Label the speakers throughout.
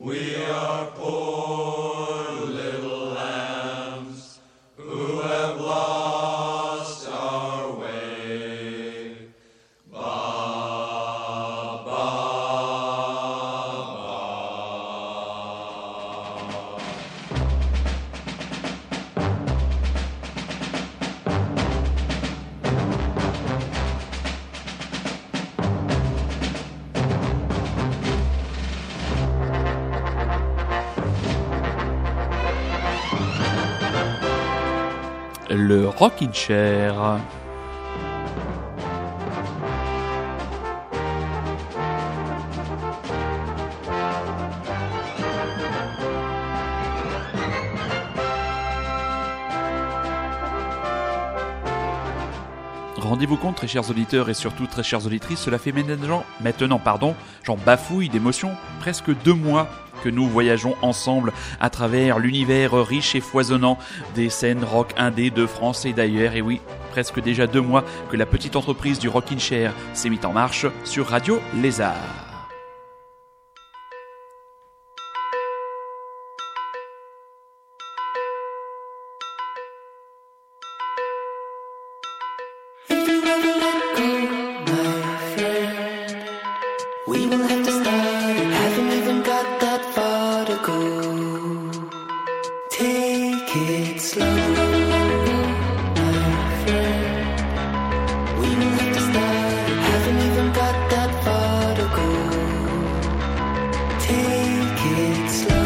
Speaker 1: le Rockin' Chair. Rendez-vous compte, très chers auditeurs et surtout très chères auditrices, cela fait maintenant, maintenant pardon, j'en bafouille d'émotion, presque deux mois que nous voyageons ensemble à travers l'univers riche et foisonnant des scènes rock indé de France et d'ailleurs. Et oui, presque déjà deux mois que la petite entreprise du Rockin' Chair s'est mise en marche sur Radio Lézard. take it slow.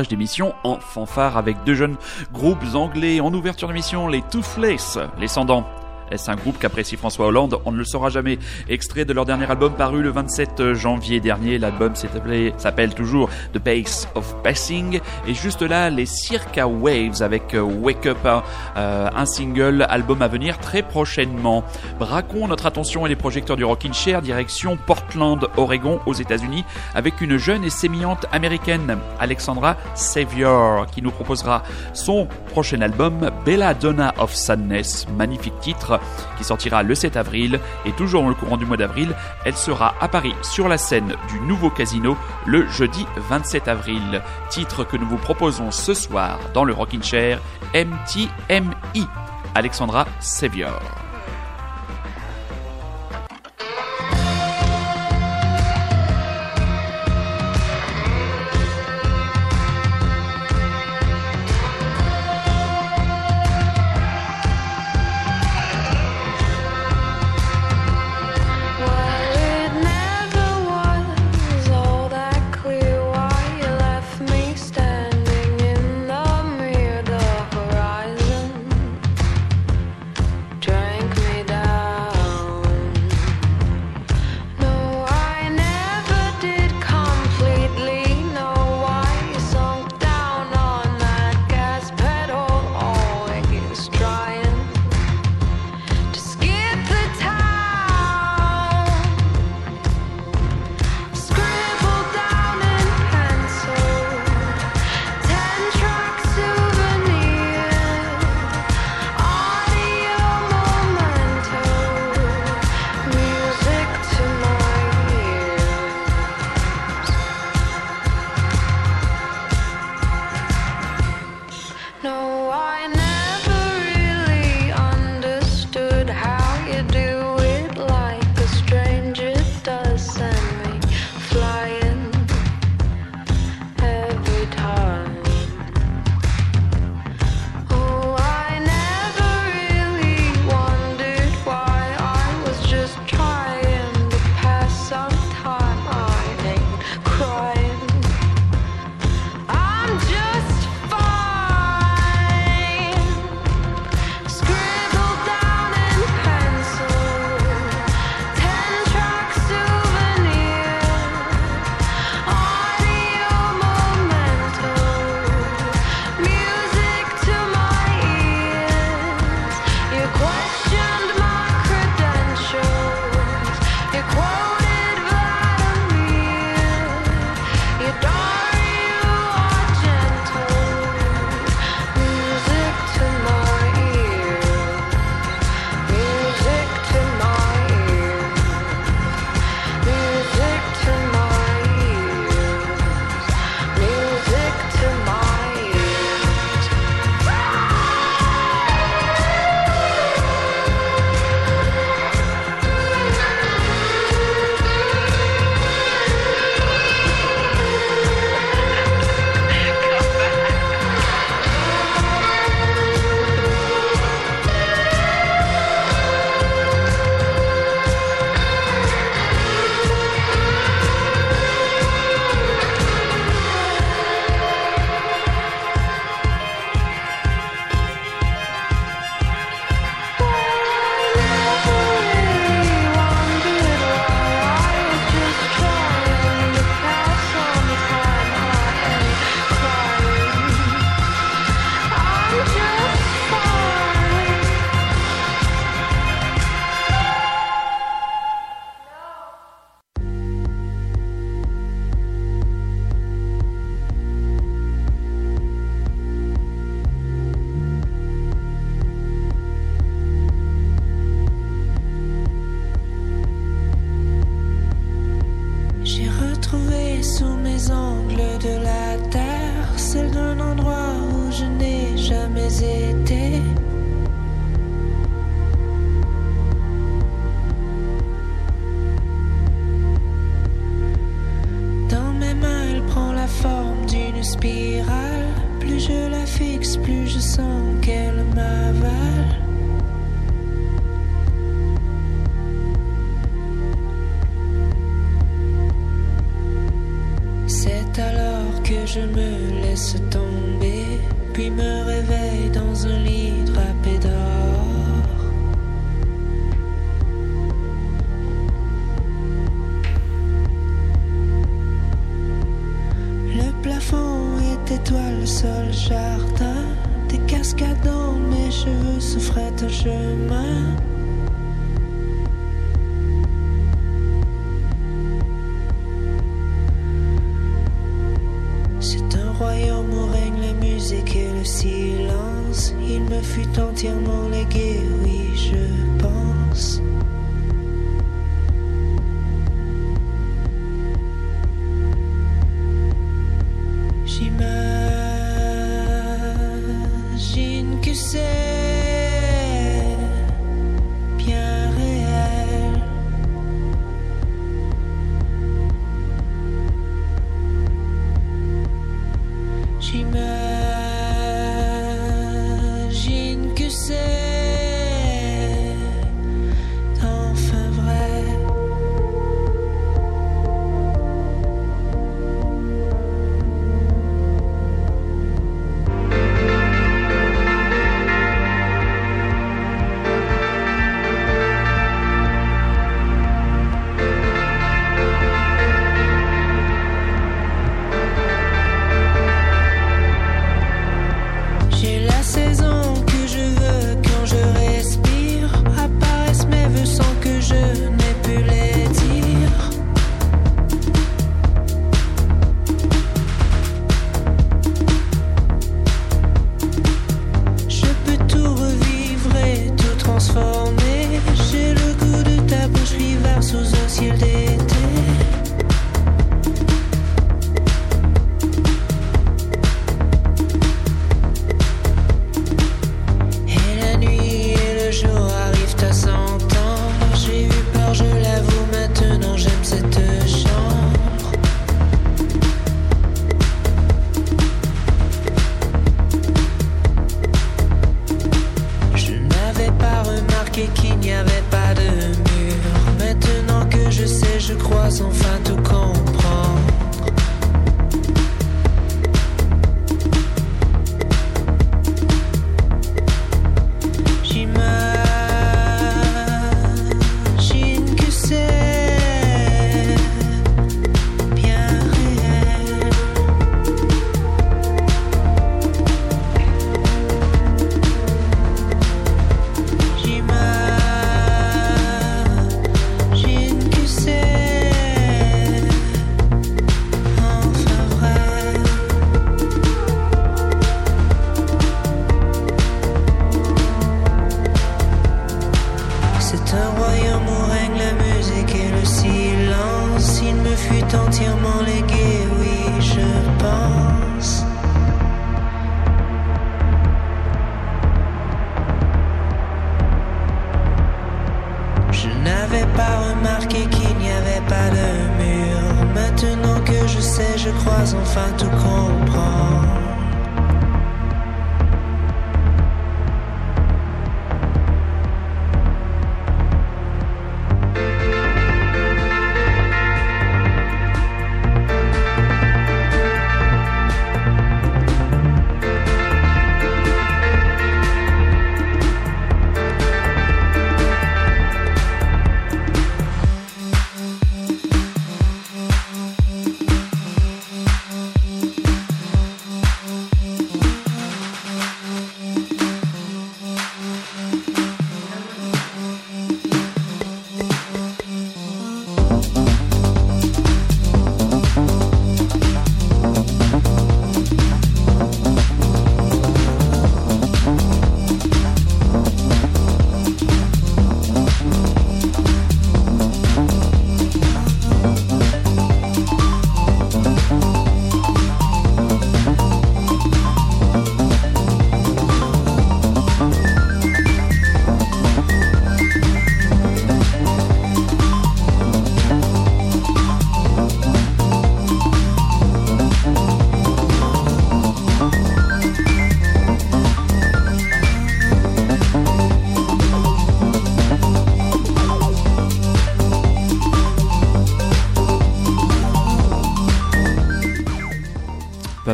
Speaker 2: Démarrage d'émission en fanfare avec deux jeunes groupes anglais en ouverture d'émission, les Toothless, les Sandants est-ce un groupe qu'apprécie François Hollande On ne le saura jamais. Extrait de leur dernier album paru le 27 janvier dernier. L'album s'appelle toujours The Pace of Passing. Et juste là, les Circa Waves avec euh, Wake Up, euh, un single, album à venir très prochainement. Braquons notre attention et les projecteurs du Rockin' Chair direction Portland, Oregon, aux États-Unis, avec une jeune et sémillante américaine, Alexandra Savior, qui nous proposera son prochain album, Bella Donna of Sadness. Magnifique titre qui sortira le 7 avril et toujours dans le courant du mois d'avril, elle sera à Paris sur la scène du nouveau casino le jeudi 27 avril. Titre que nous vous proposons ce soir dans le Rockin' Chair MTMI. Alexandra Sevior.
Speaker 3: Je me laisse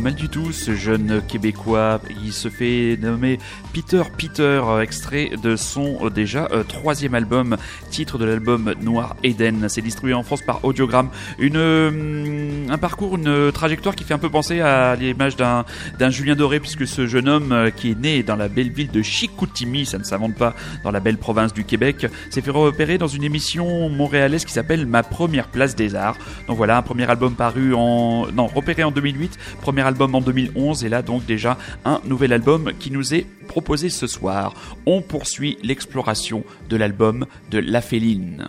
Speaker 1: mal du tout ce jeune québécois. Il se fait nommer Peter Peter, extrait de son euh, déjà euh, troisième album, titre de l'album Noir Eden. C'est distribué en France par Audiogramme. Une, euh, un parcours, une trajectoire qui fait un peu penser à l'image d'un, d'un Julien Doré, puisque ce jeune homme qui est né dans la belle ville de Chicoutimi, ça ne s'invente pas, dans la belle province du Québec, s'est fait repérer dans une émission montréalaise qui s'appelle Ma première place des arts. Donc voilà, un premier album paru en, non, repéré en 2008, premier album en 2011 et là donc déjà un nouvel album qui nous est proposé ce soir. On poursuit l'exploration de l'album de La Féline.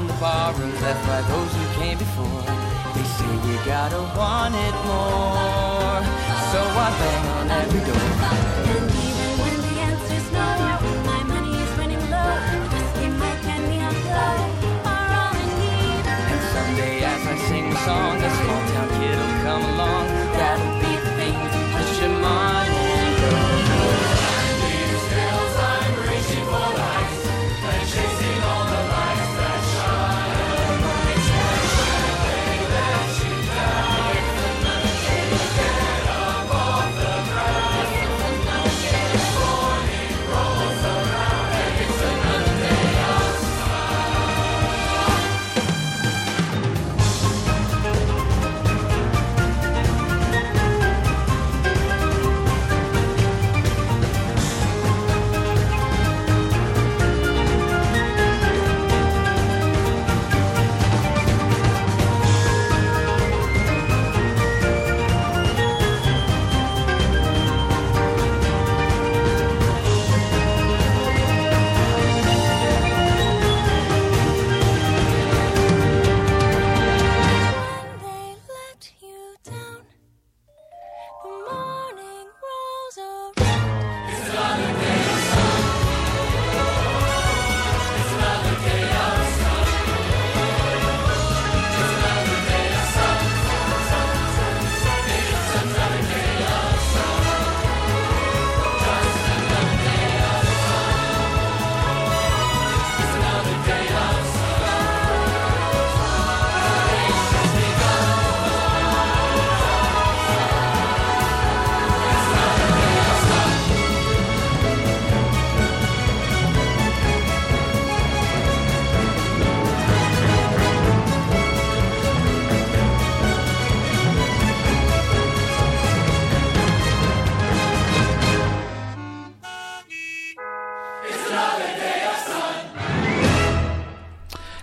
Speaker 4: Barrooms left by those who came before. They say you gotta want it more. So I bang on every door.
Speaker 5: And even when the answer's no, my money is running low. Whiskey, my candy, and glow are all I need.
Speaker 4: And someday as I sing the song, a small town kid will come along. That'll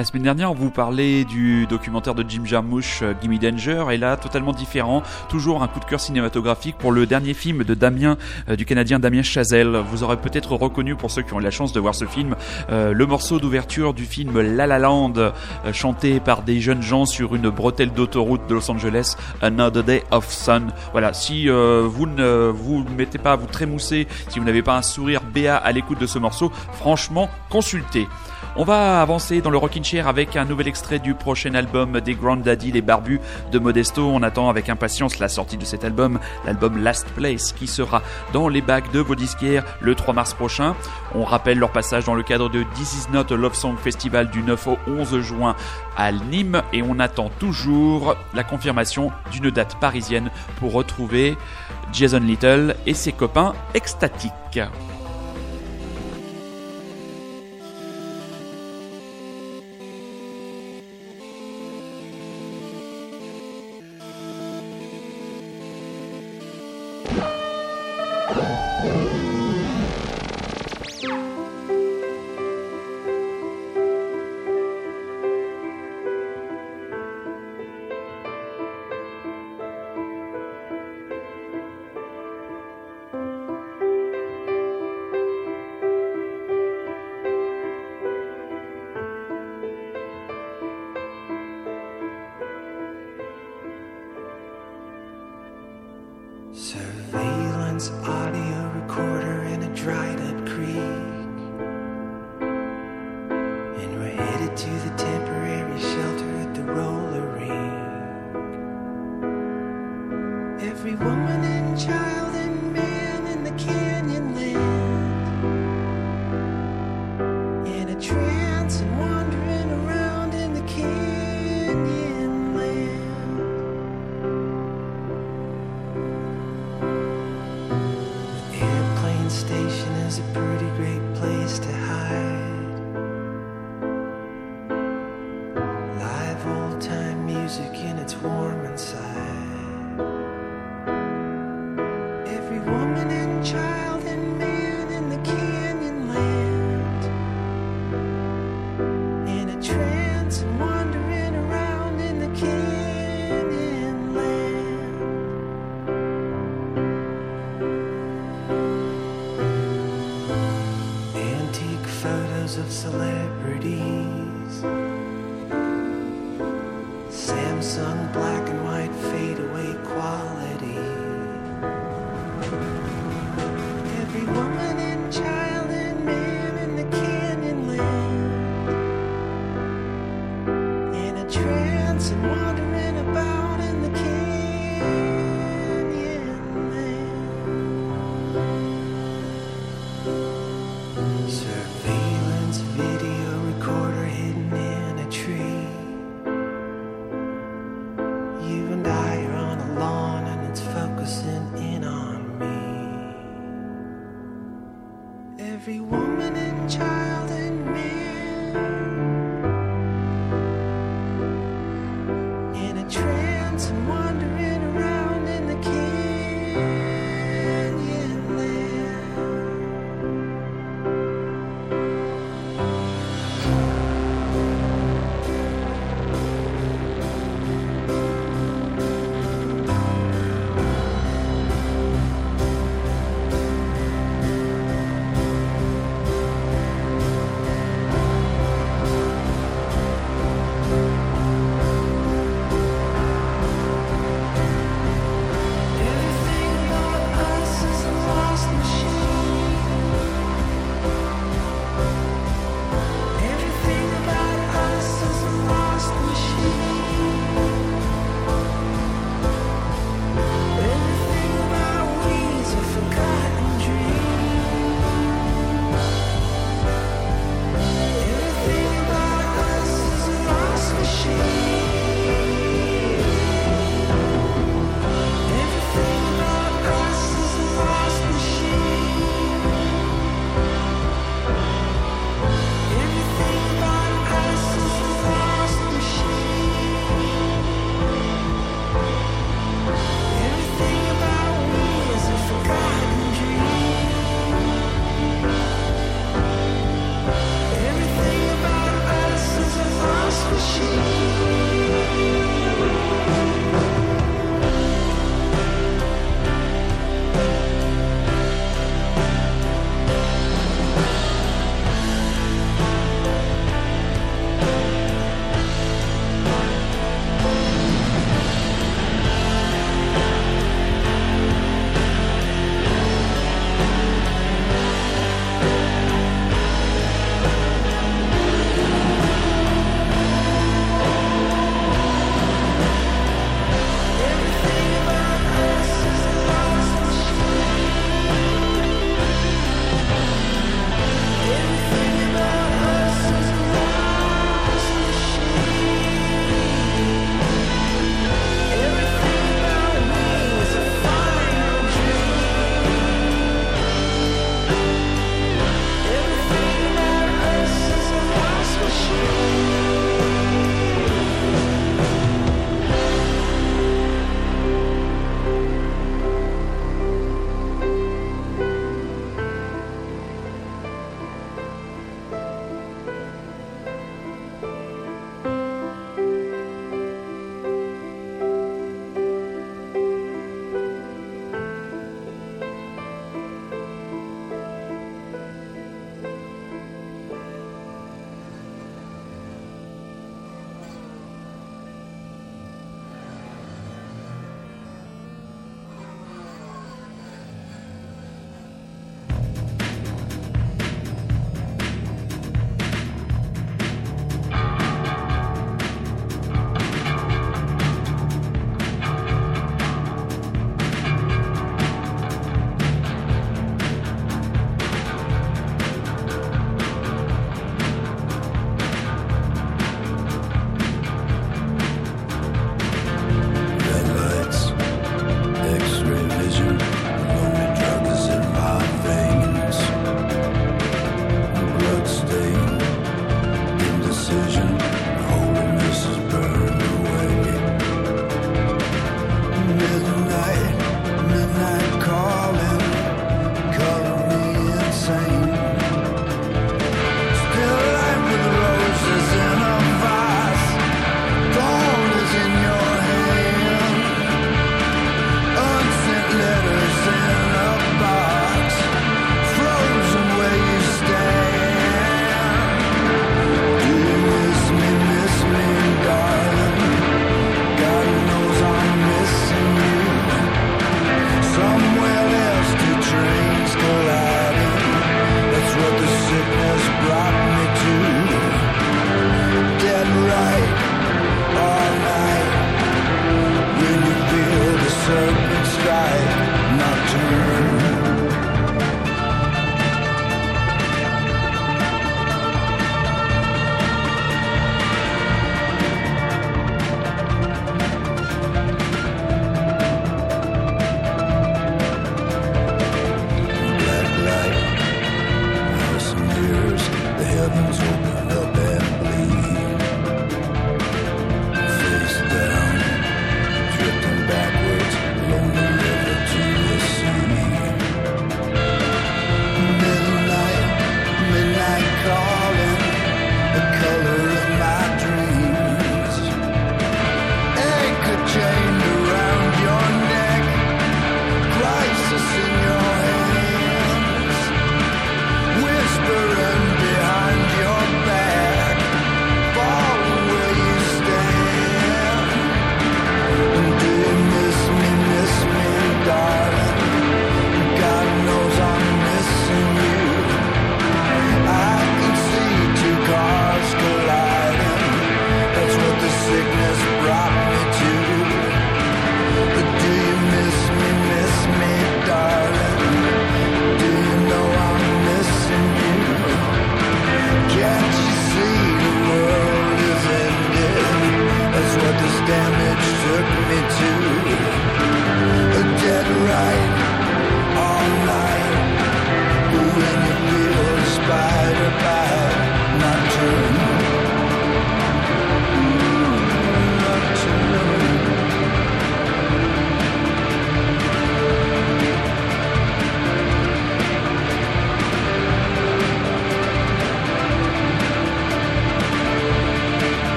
Speaker 1: La semaine dernière, on vous parlait du documentaire de Jim Jarmusch, euh, Gimme Danger, et là, totalement différent. Toujours un coup de cœur cinématographique pour le dernier film de Damien, euh, du Canadien Damien Chazelle. Vous aurez peut-être reconnu, pour ceux qui ont eu la chance de voir ce film, euh, le morceau d'ouverture du film La La Land, chanté par des jeunes gens sur une bretelle d'autoroute de Los Angeles, Another Day of Sun. Voilà, si vous ne vous mettez pas à vous trémousser, si vous n'avez pas un sourire béat à l'écoute de ce morceau, franchement, consultez. On va avancer dans le Rockin' Chair avec un nouvel extrait du prochain album des Grand Daddy, les Barbus de Modesto. On attend avec impatience la sortie de cet album, l'album Last Place, qui sera dans les bacs de vos disquaires le 3 mars prochain. On rappelle leur passage dans le cadre de This Is Not Love Song Festival du 9 au 11 juin à Nîmes et on attend toujours la confirmation d'une date parisienne pour retrouver Jason Little et ses copains extatiques.
Speaker 6: Station is a pretty great place to hide.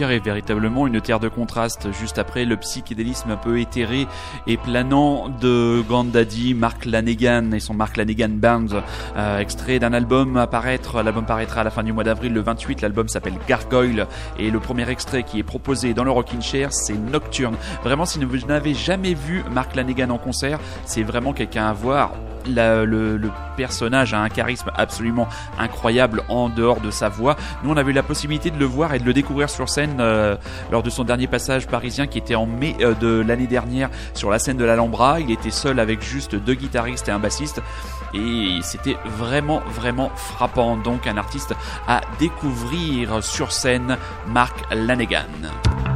Speaker 1: Est véritablement une terre de contraste. Juste après le psychédélisme un peu éthéré et planant de Gandaddy, Mark Lanegan et son Mark Lanegan Band, euh, extrait d'un album à paraître. L'album paraîtra à la fin du mois d'avril, le 28. L'album s'appelle Gargoyle et le premier extrait qui est proposé dans le Rockin' Chair, c'est Nocturne. Vraiment, si vous n'avez jamais vu Mark Lanegan en concert, c'est vraiment quelqu'un à voir. Le, le personnage a un charisme absolument incroyable en dehors de sa voix. Nous, on avait eu la possibilité de le voir et de le découvrir sur scène euh, lors de son dernier passage parisien qui était en mai euh, de l'année dernière sur la scène de l'Alhambra. Il était seul avec juste deux guitaristes et un bassiste et c'était vraiment vraiment frappant. Donc un artiste à découvrir sur scène, Mark Lanegan.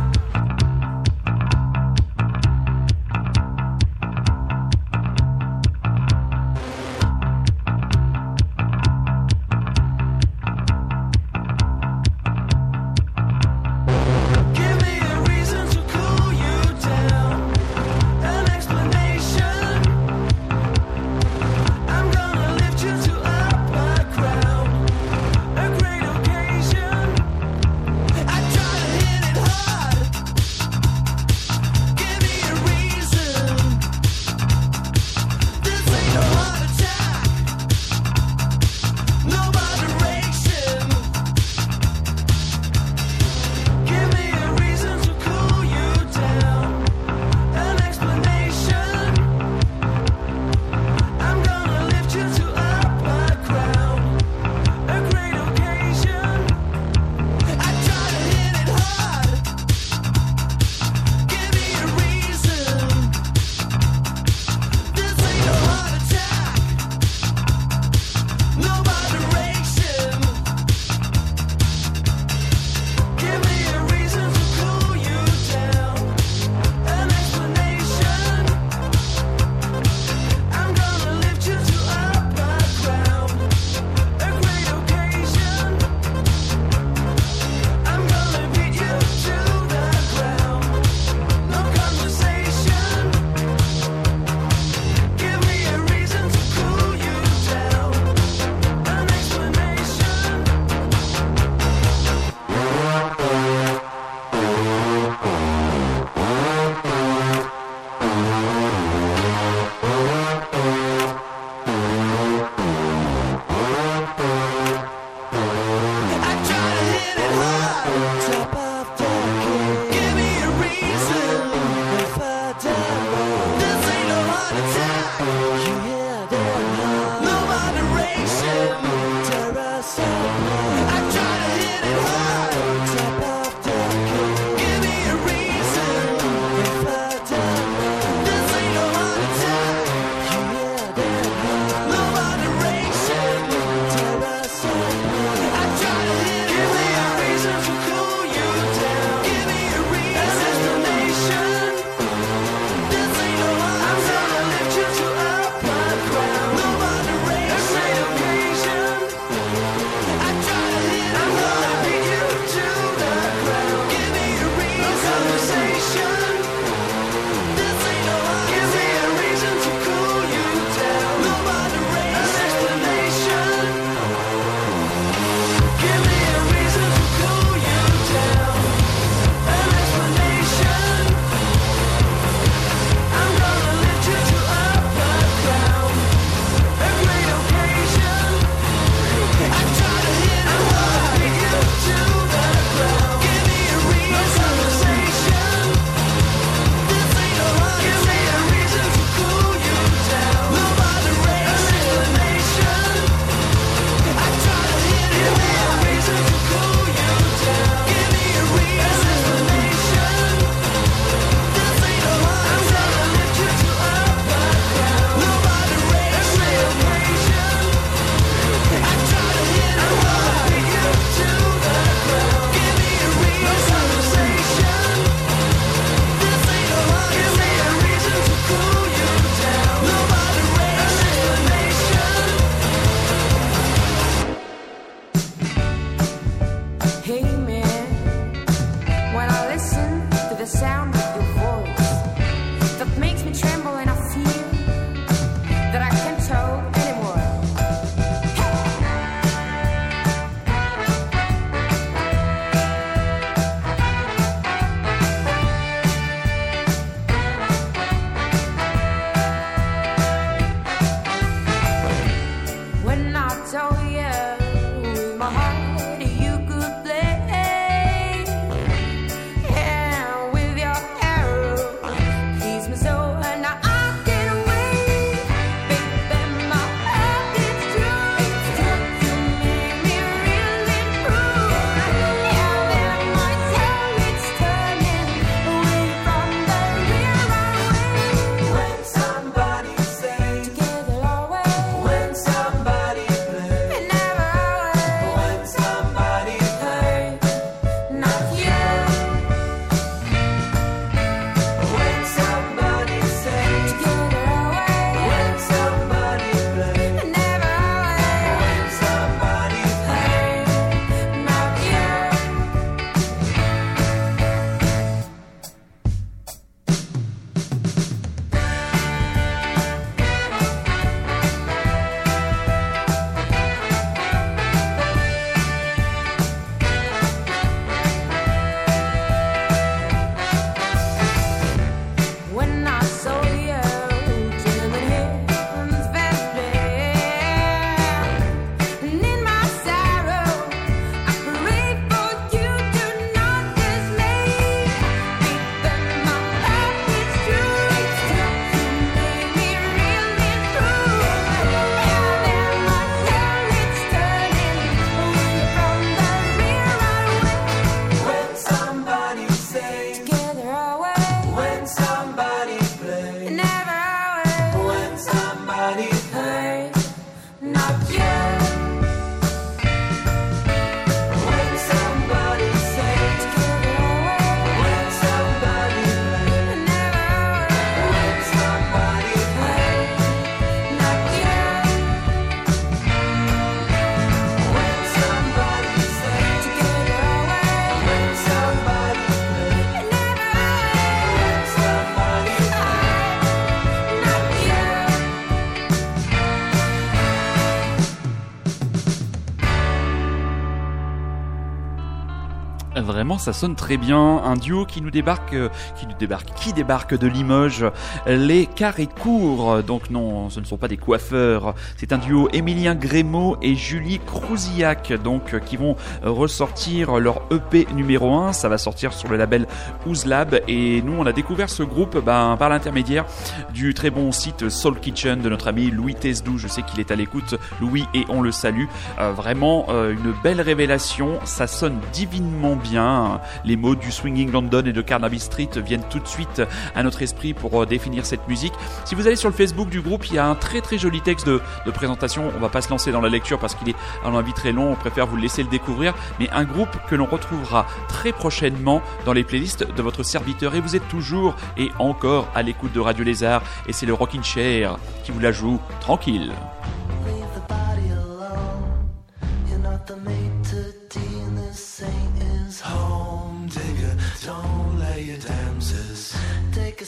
Speaker 1: Ça sonne très bien. Un duo qui nous débarque, euh, qui nous débarque, qui débarque de Limoges, les carrés courts. Donc non, ce ne sont pas des coiffeurs. C'est un duo Émilien Grémaud et Julie Crouzillac, donc euh, qui vont euh, ressortir leur EP numéro 1. Ça va sortir sur le label Ouzlab. Et nous, on a découvert ce groupe ben, par l'intermédiaire du très bon site Soul Kitchen de notre ami Louis Tesdou. Je sais qu'il est à l'écoute, Louis, et on le salue. Vraiment une belle révélation. Ça sonne divinement bien. Les mots du Swinging London et de Carnaby Street viennent tout de suite à notre esprit pour euh, définir cette musique. Si vous allez sur le Facebook du groupe, il y a un très très joli texte de, de présentation. On va pas se lancer dans la lecture parce qu'il est à avis très long. On préfère vous laisser le découvrir. Mais un groupe que l'on retrouvera très prochainement dans les playlists de votre serviteur. Et vous êtes toujours et encore à l'écoute de Radio Lézard. Et c'est le Rockin' Chair qui vous la joue tranquille.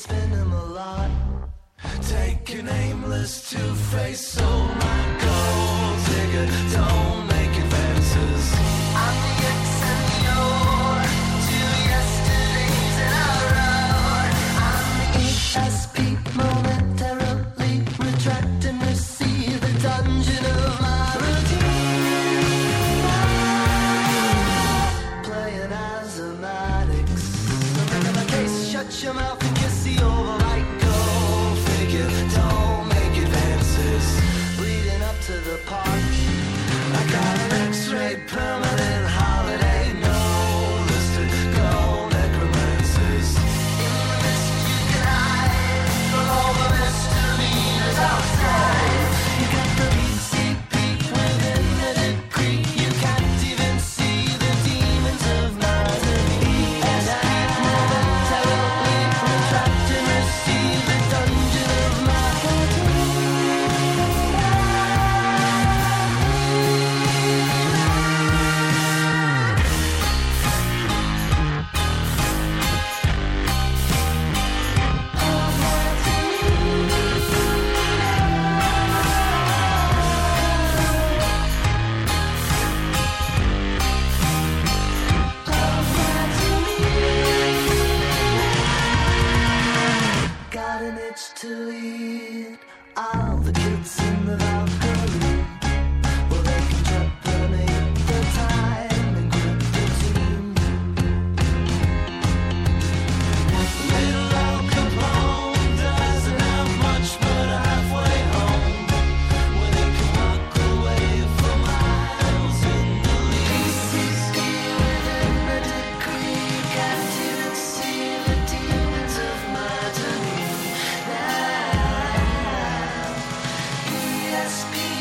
Speaker 4: spinning a lot. Take an aimless two-face. oh my gold digger, don't best be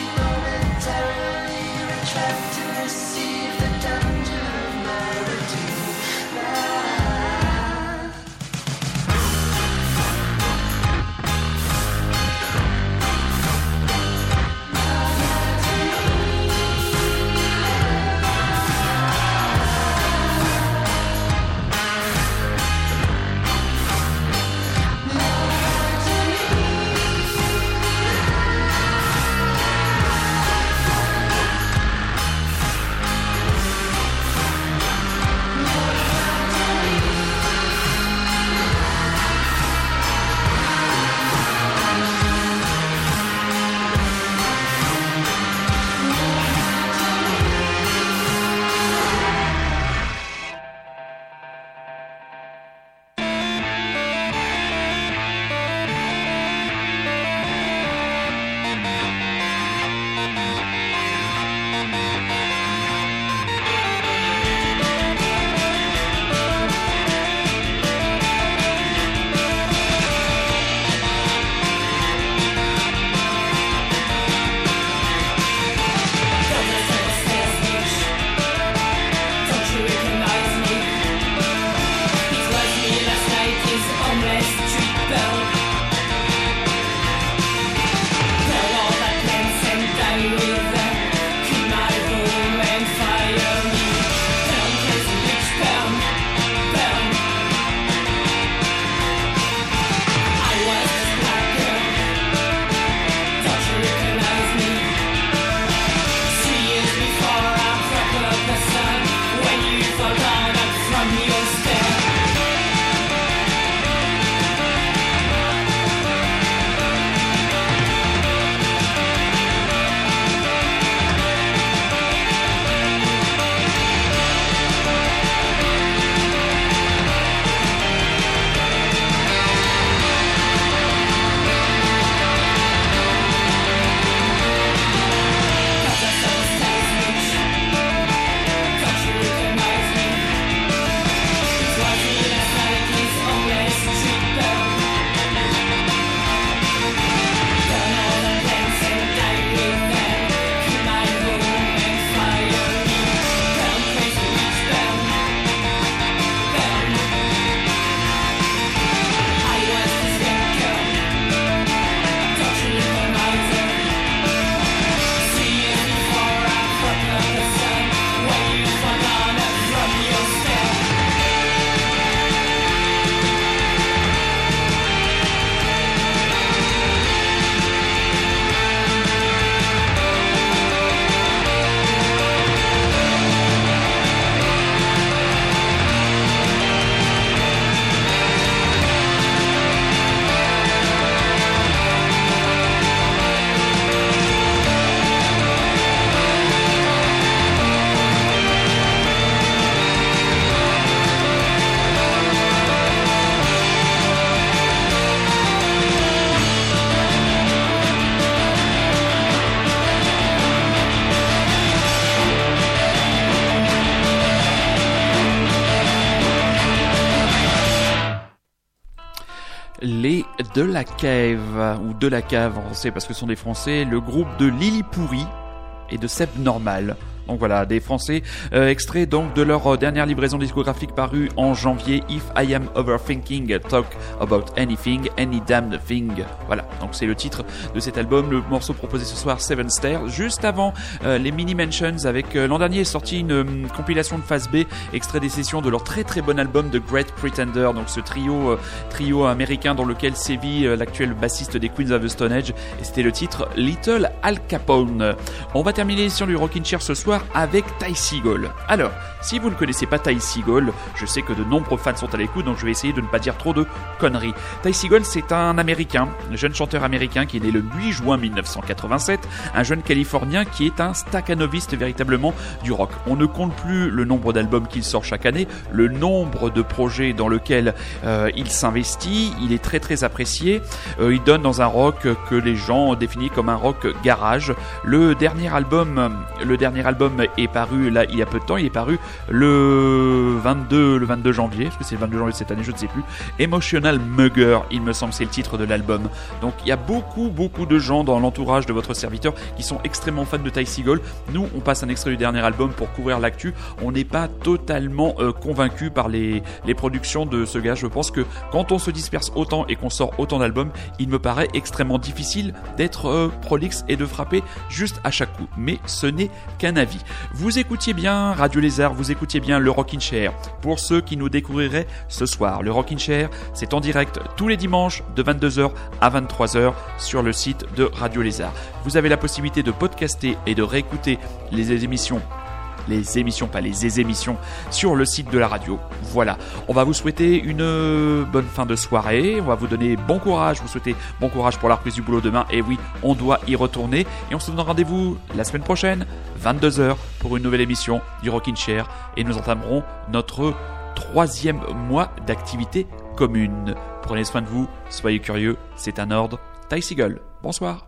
Speaker 1: de la cave, ou de la cave en français parce que ce sont des Français, le groupe de Lily Pourri et de Seb Normal. Donc voilà, des Français euh, extraits donc de leur euh, dernière livraison discographique parue en janvier, If I Am Overthinking, Talk About Anything, Any Damned Thing. Voilà, donc c'est le titre de cet album, le morceau proposé ce soir, Seven Stairs. Juste avant euh, les Mini Mentions, avec euh, l'an dernier est sorti une hum, compilation de phase B, extrait des sessions de leur très très bon album The Great Pretender, donc ce trio euh, trio américain dans lequel sévit euh, l'actuel bassiste des Queens of the Stone Age, et c'était le titre Little Al Capone. On va terminer sur du Rockin' Chair ce soir avec Ty Seagull. Alors, si vous ne connaissez pas Ty Seagull, je sais que de nombreux fans sont à l'écoute, donc je vais essayer de ne pas dire trop de conneries. Ty Seagull, c'est un américain, un jeune chanteur américain qui est né le 8 juin 1987, un jeune californien qui est un staccanoviste véritablement du rock. On ne compte plus le nombre d'albums qu'il sort chaque année, le nombre de projets dans lesquels euh, il s'investit, il est très très apprécié, Euh, il donne dans un rock que les gens définissent comme un rock garage. Le dernier album, le dernier album est paru là il y a peu de temps, il est paru le 22 le 22 janvier, est-ce que c'est le 22 janvier cette année, je ne sais plus. Emotional Mugger, il me semble c'est le titre de l'album. Donc il y a beaucoup beaucoup de gens dans l'entourage de votre serviteur qui sont extrêmement fans de Ty Seagull. Nous, on passe un extrait du dernier album pour couvrir l'actu. On n'est pas totalement euh, convaincu par les, les productions de ce gars. Je pense que quand on se disperse autant et qu'on sort autant d'albums, il me paraît extrêmement difficile d'être euh, prolixe et de frapper juste à chaque coup. Mais ce n'est qu'un avis. Vous écoutiez bien Radio Lézard, vous écoutiez bien le Rockin' Chair. Pour ceux qui nous découvriraient ce soir, le Rockin' Chair, c'est en direct tous les dimanches de 22h à 23h sur le site de Radio Lézard. Vous avez la possibilité de podcaster et de réécouter les émissions les émissions, pas les émissions, sur le site de la radio. Voilà. On va vous souhaiter une euh, bonne fin de soirée. On va vous donner bon courage. Vous souhaitez bon courage pour la reprise du boulot demain. Et oui, on doit y retourner. Et on se donne rendez-vous la semaine prochaine, 22h, pour une nouvelle émission du Rockin' Chair. Et nous entamerons notre troisième mois d'activité commune. Prenez soin de vous. Soyez curieux. C'est un ordre. Ty Seagull. Bonsoir.